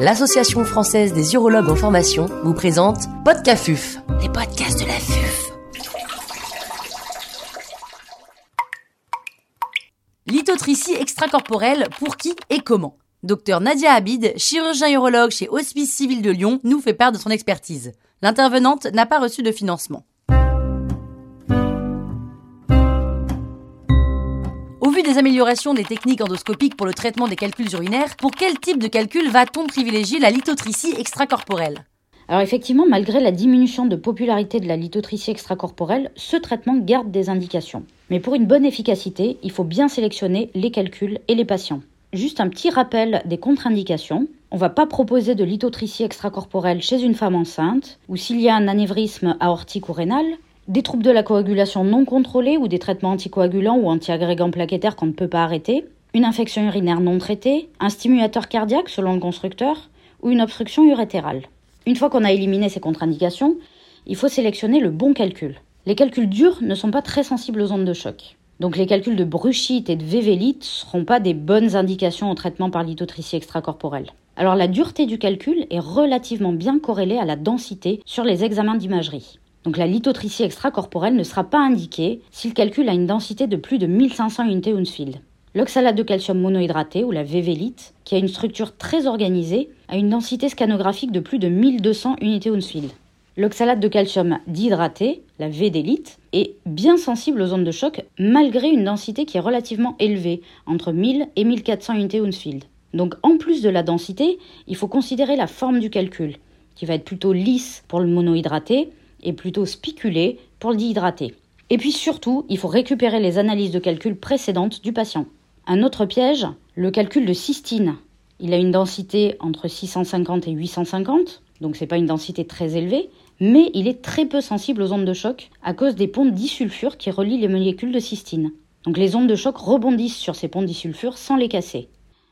l'Association française des urologues en formation vous présente Podcafuf, les podcasts de la FUF. Lithotricie extracorporelle, pour qui et comment? Docteur Nadia Habid, chirurgien urologue chez Hospice Civil de Lyon, nous fait part de son expertise. L'intervenante n'a pas reçu de financement. Au vu des améliorations des techniques endoscopiques pour le traitement des calculs urinaires, pour quel type de calcul va-t-on privilégier la lithotricie extracorporelle? Alors effectivement, malgré la diminution de popularité de la lithotricie extracorporelle, ce traitement garde des indications. Mais pour une bonne efficacité, il faut bien sélectionner les calculs et les patients. Juste un petit rappel des contre-indications. On ne va pas proposer de lithotricie extracorporelle chez une femme enceinte ou s'il y a un anévrisme aortique ou rénal, des troubles de la coagulation non contrôlés ou des traitements anticoagulants ou antiagrégants plaquettaires qu'on ne peut pas arrêter, une infection urinaire non traitée, un stimulateur cardiaque selon le constructeur ou une obstruction urétérale. Une fois qu'on a éliminé ces contre-indications, il faut sélectionner le bon calcul. Les calculs durs ne sont pas très sensibles aux ondes de choc. Donc les calculs de bruchite et de vévélite ne seront pas des bonnes indications au traitement par lithotricie extracorporelle. Alors la dureté du calcul est relativement bien corrélée à la densité sur les examens d'imagerie. Donc la lithotricie extracorporelle ne sera pas indiquée si le calcul a une densité de plus de 1500 unités Hounsfield. L'oxalate de calcium monohydraté ou la vévélite, qui a une structure très organisée, a une densité scanographique de plus de 1200 unités Hounsfield. L'oxalate de calcium dihydraté, la védélite, est bien sensible aux ondes de choc malgré une densité qui est relativement élevée, entre 1000 et 1400 unités Hounsfield. Donc en plus de la densité, il faut considérer la forme du calcul, qui va être plutôt lisse pour le monohydraté et plutôt spiculé pour le dihydraté. Et puis surtout, il faut récupérer les analyses de calcul précédentes du patient. Un autre piège, le calcul de cystine. Il a une densité entre 650 et 850, donc c'est pas une densité très élevée, mais il est très peu sensible aux ondes de choc à cause des ponts disulfure qui relient les molécules de cystine. Donc les ondes de choc rebondissent sur ces ponts disulfure sans les casser.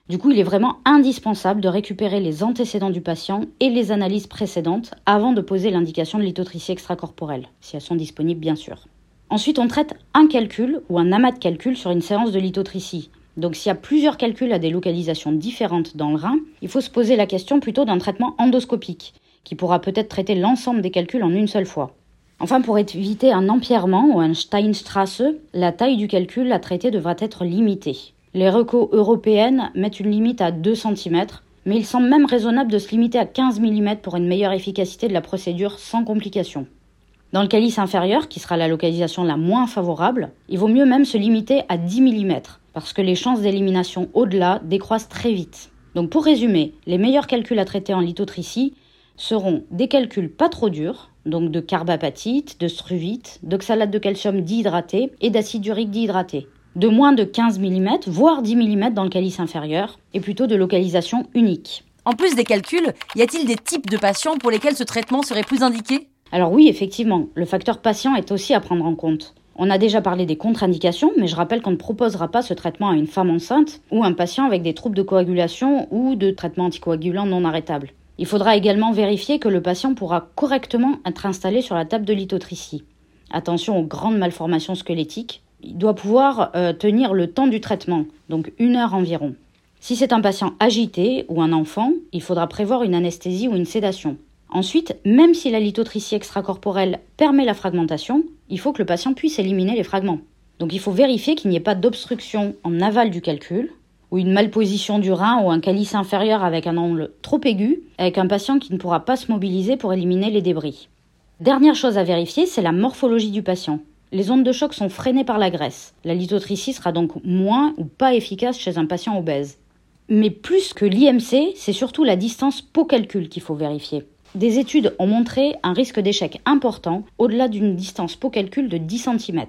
Du coup, il est vraiment indispensable de récupérer les antécédents du patient et les analyses précédentes avant de poser l'indication de lithotricie extracorporelle, si elles sont disponibles bien sûr. Ensuite, on traite un calcul ou un amas de calculs sur une séance de lithotricie. Donc s'il y a plusieurs calculs à des localisations différentes dans le rein, il faut se poser la question plutôt d'un traitement endoscopique, qui pourra peut-être traiter l'ensemble des calculs en une seule fois. Enfin, pour éviter un empierrement ou un Steinstrasse, la taille du calcul à traiter devra être limitée. Les recos européennes mettent une limite à 2 cm, mais il semble même raisonnable de se limiter à 15 mm pour une meilleure efficacité de la procédure sans complications. Dans le calice inférieur, qui sera la localisation la moins favorable, il vaut mieux même se limiter à 10 mm, parce que les chances d'élimination au-delà décroissent très vite. Donc pour résumer, les meilleurs calculs à traiter en lithotricie seront des calculs pas trop durs, donc de carbapatite, de struvite, d'oxalate de calcium dihydraté et d'acide urique dihydraté, de moins de 15 mm, voire 10 mm dans le calice inférieur, et plutôt de localisation unique. En plus des calculs, y a-t-il des types de patients pour lesquels ce traitement serait plus indiqué? Alors oui, effectivement, le facteur patient est aussi à prendre en compte. On a déjà parlé des contre-indications, mais je rappelle qu'on ne proposera pas ce traitement à une femme enceinte ou un patient avec des troubles de coagulation ou de traitement anticoagulant non arrêtable. Il faudra également vérifier que le patient pourra correctement être installé sur la table de lithotricie. Attention aux grandes malformations squelettiques, il doit pouvoir euh, tenir le temps du traitement, donc une heure environ. Si c'est un patient agité ou un enfant, il faudra prévoir une anesthésie ou une sédation. Ensuite, même si la lithotricie extracorporelle permet la fragmentation, il faut que le patient puisse éliminer les fragments. Donc il faut vérifier qu'il n'y ait pas d'obstruction en aval du calcul, ou une malposition du rein ou un calice inférieur avec un angle trop aigu, avec un patient qui ne pourra pas se mobiliser pour éliminer les débris. Dernière chose à vérifier, c'est la morphologie du patient. Les ondes de choc sont freinées par la graisse. La lithotricie sera donc moins ou pas efficace chez un patient obèse. Mais plus que l'IMC, c'est surtout la distance peau-calcul qu'il faut vérifier. Des études ont montré un risque d'échec important au-delà d'une distance peau-calcul de 10 cm.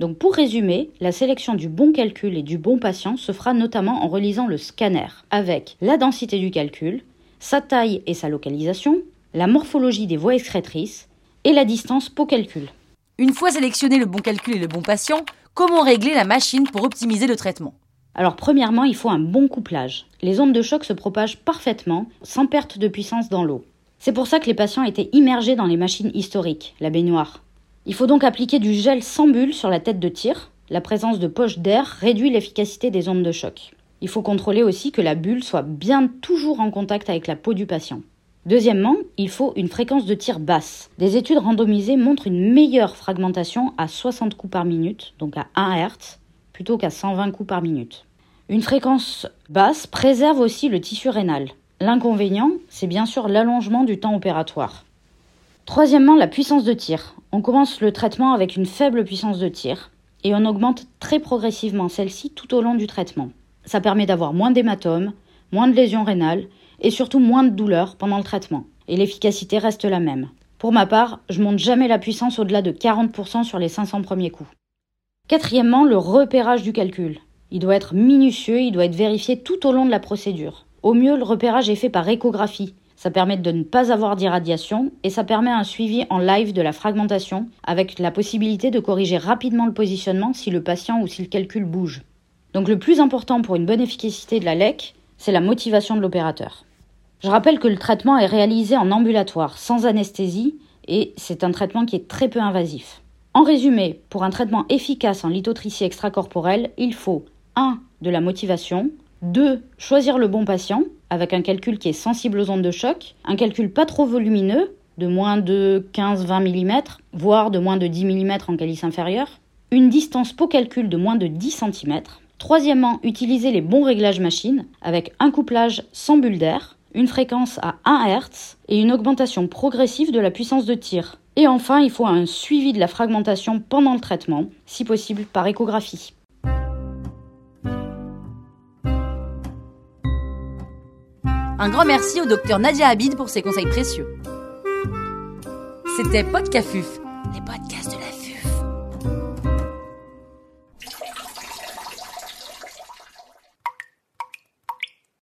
Donc pour résumer, la sélection du bon calcul et du bon patient se fera notamment en relisant le scanner avec la densité du calcul, sa taille et sa localisation, la morphologie des voies excrétrices et la distance peau-calcul. Une fois sélectionné le bon calcul et le bon patient, comment régler la machine pour optimiser le traitement? Alors premièrement, il faut un bon couplage. Les ondes de choc se propagent parfaitement, sans perte de puissance dans l'eau. C'est pour ça que les patients étaient immergés dans les machines historiques, la baignoire. Il faut donc appliquer du gel sans bulle sur la tête de tir. La présence de poches d'air réduit l'efficacité des ondes de choc. Il faut contrôler aussi que la bulle soit bien toujours en contact avec la peau du patient. Deuxièmement, il faut une fréquence de tir basse. Des études randomisées montrent une meilleure fragmentation à 60 coups par minute, donc à 1 Hz, plutôt qu'à 120 coups par minute. Une fréquence basse préserve aussi le tissu rénal. L'inconvénient, c'est bien sûr l'allongement du temps opératoire. Troisièmement, la puissance de tir. On commence le traitement avec une faible puissance de tir et on augmente très progressivement celle-ci tout au long du traitement. Ça permet d'avoir moins d'hématomes, moins de lésions rénales et surtout moins de douleur pendant le traitement. Et l'efficacité reste la même. Pour ma part, je monte jamais la puissance au-delà de 40% sur les 500 premiers coups. Quatrièmement, le repérage du calcul. Il doit être minutieux, il doit être vérifié tout au long de la procédure. Au mieux, le repérage est fait par échographie. Ça permet de ne pas avoir d'irradiation et ça permet un suivi en live de la fragmentation avec la possibilité de corriger rapidement le positionnement si le patient ou si le calcul bouge. Donc le plus important pour une bonne efficacité de la LEC, c'est la motivation de l'opérateur. Je rappelle que le traitement est réalisé en ambulatoire, sans anesthésie, et c'est un traitement qui est très peu invasif. En résumé, pour un traitement efficace en lithotricie extracorporelle, il faut 1. de la motivation, 2. choisir le bon patient, avec un calcul qui est sensible aux ondes de choc, un calcul pas trop volumineux, de moins de 15-20 mm, voire de moins de 10 mm en calice inférieur, une distance peau calcul de moins de 10 cm, Troisièmement, utiliser les bons réglages machines avec un couplage sans bulle d'air, une fréquence à 1 Hz et une augmentation progressive de la puissance de tir. Et enfin, il faut un suivi de la fragmentation pendant le traitement, si possible par échographie. Un grand merci au docteur Nadia Habid pour ses conseils précieux. C'était Podcafuf, les podcasts